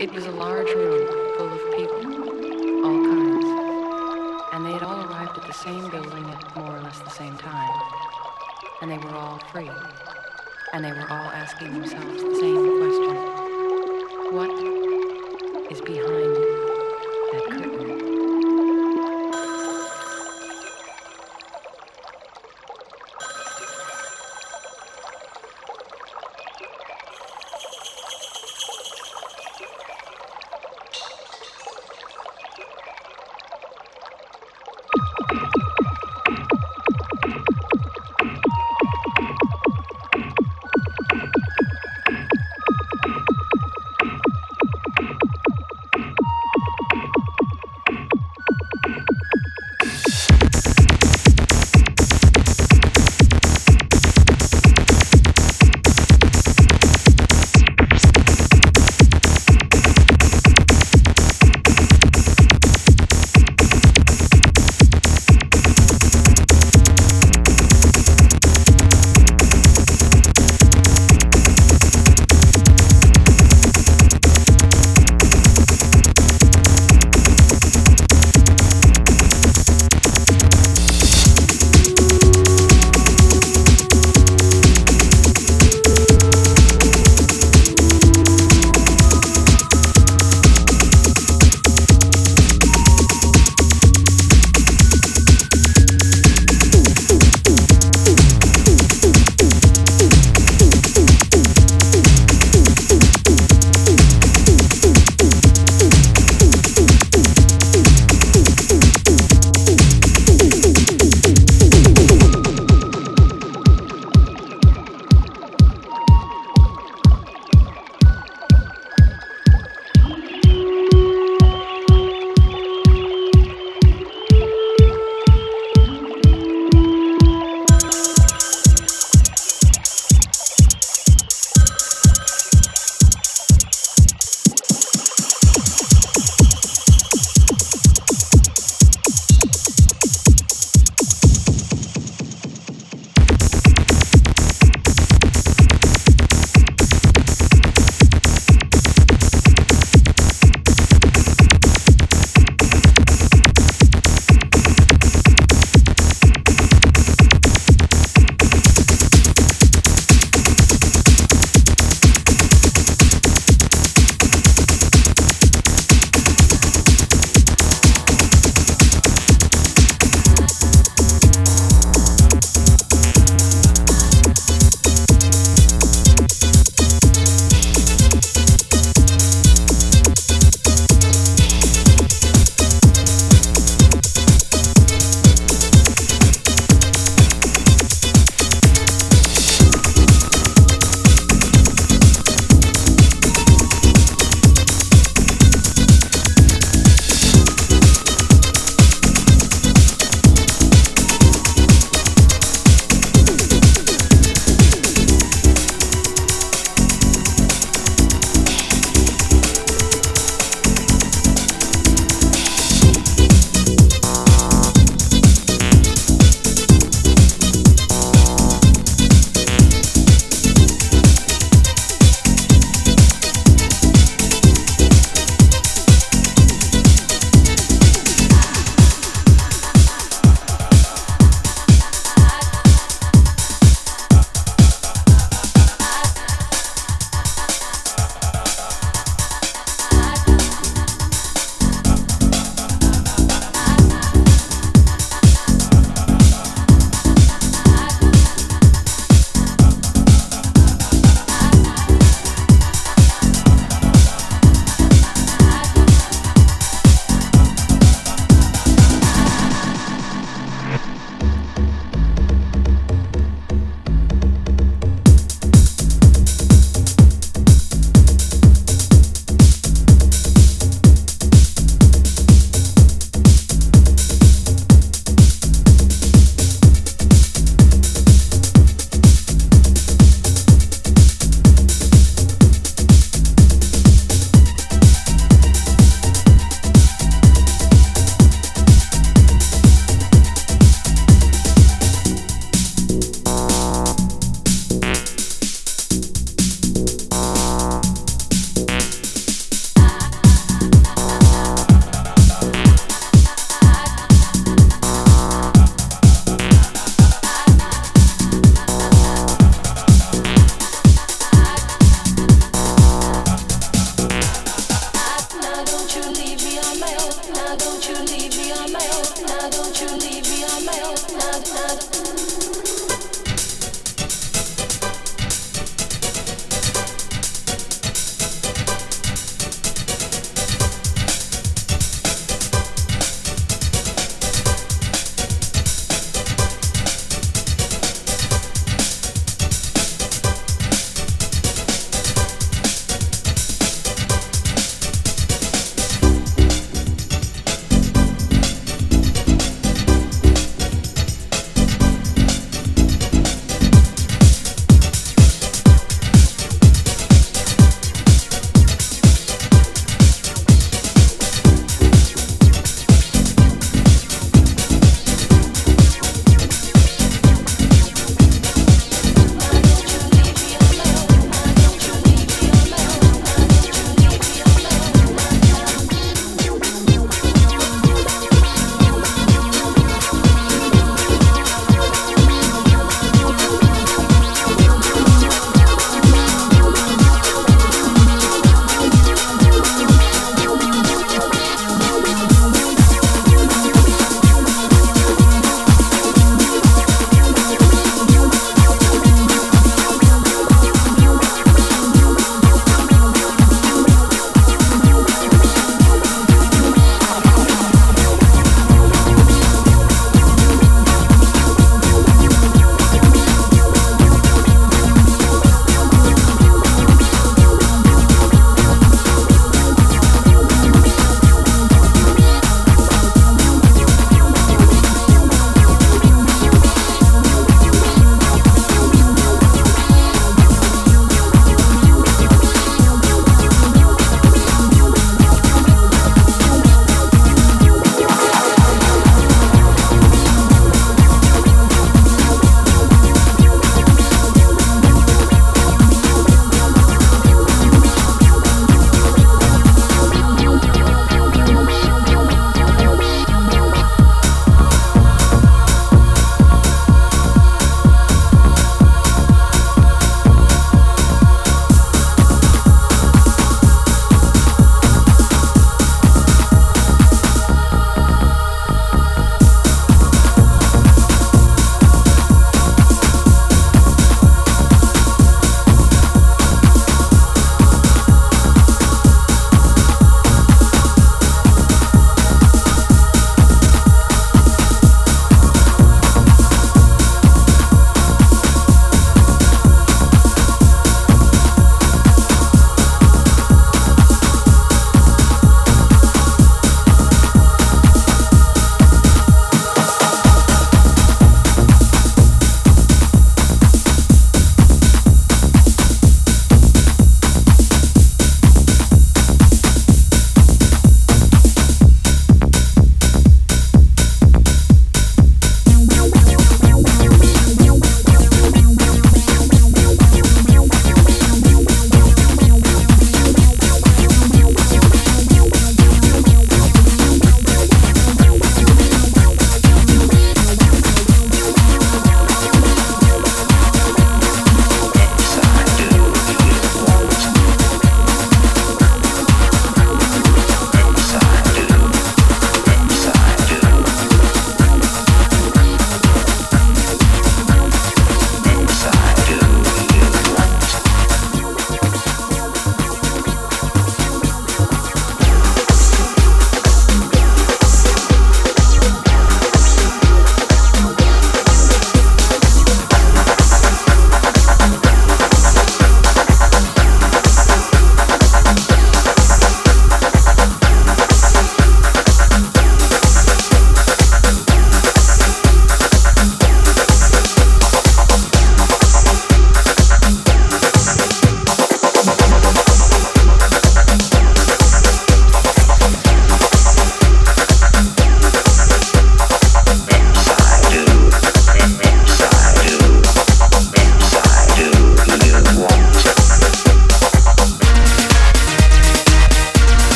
It was a large room full of people, all kinds, and they had all arrived at the same building at more or less the same time. And they were all free, and they were all asking themselves the same question. What is behind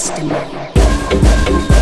Mastermind.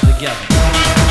together.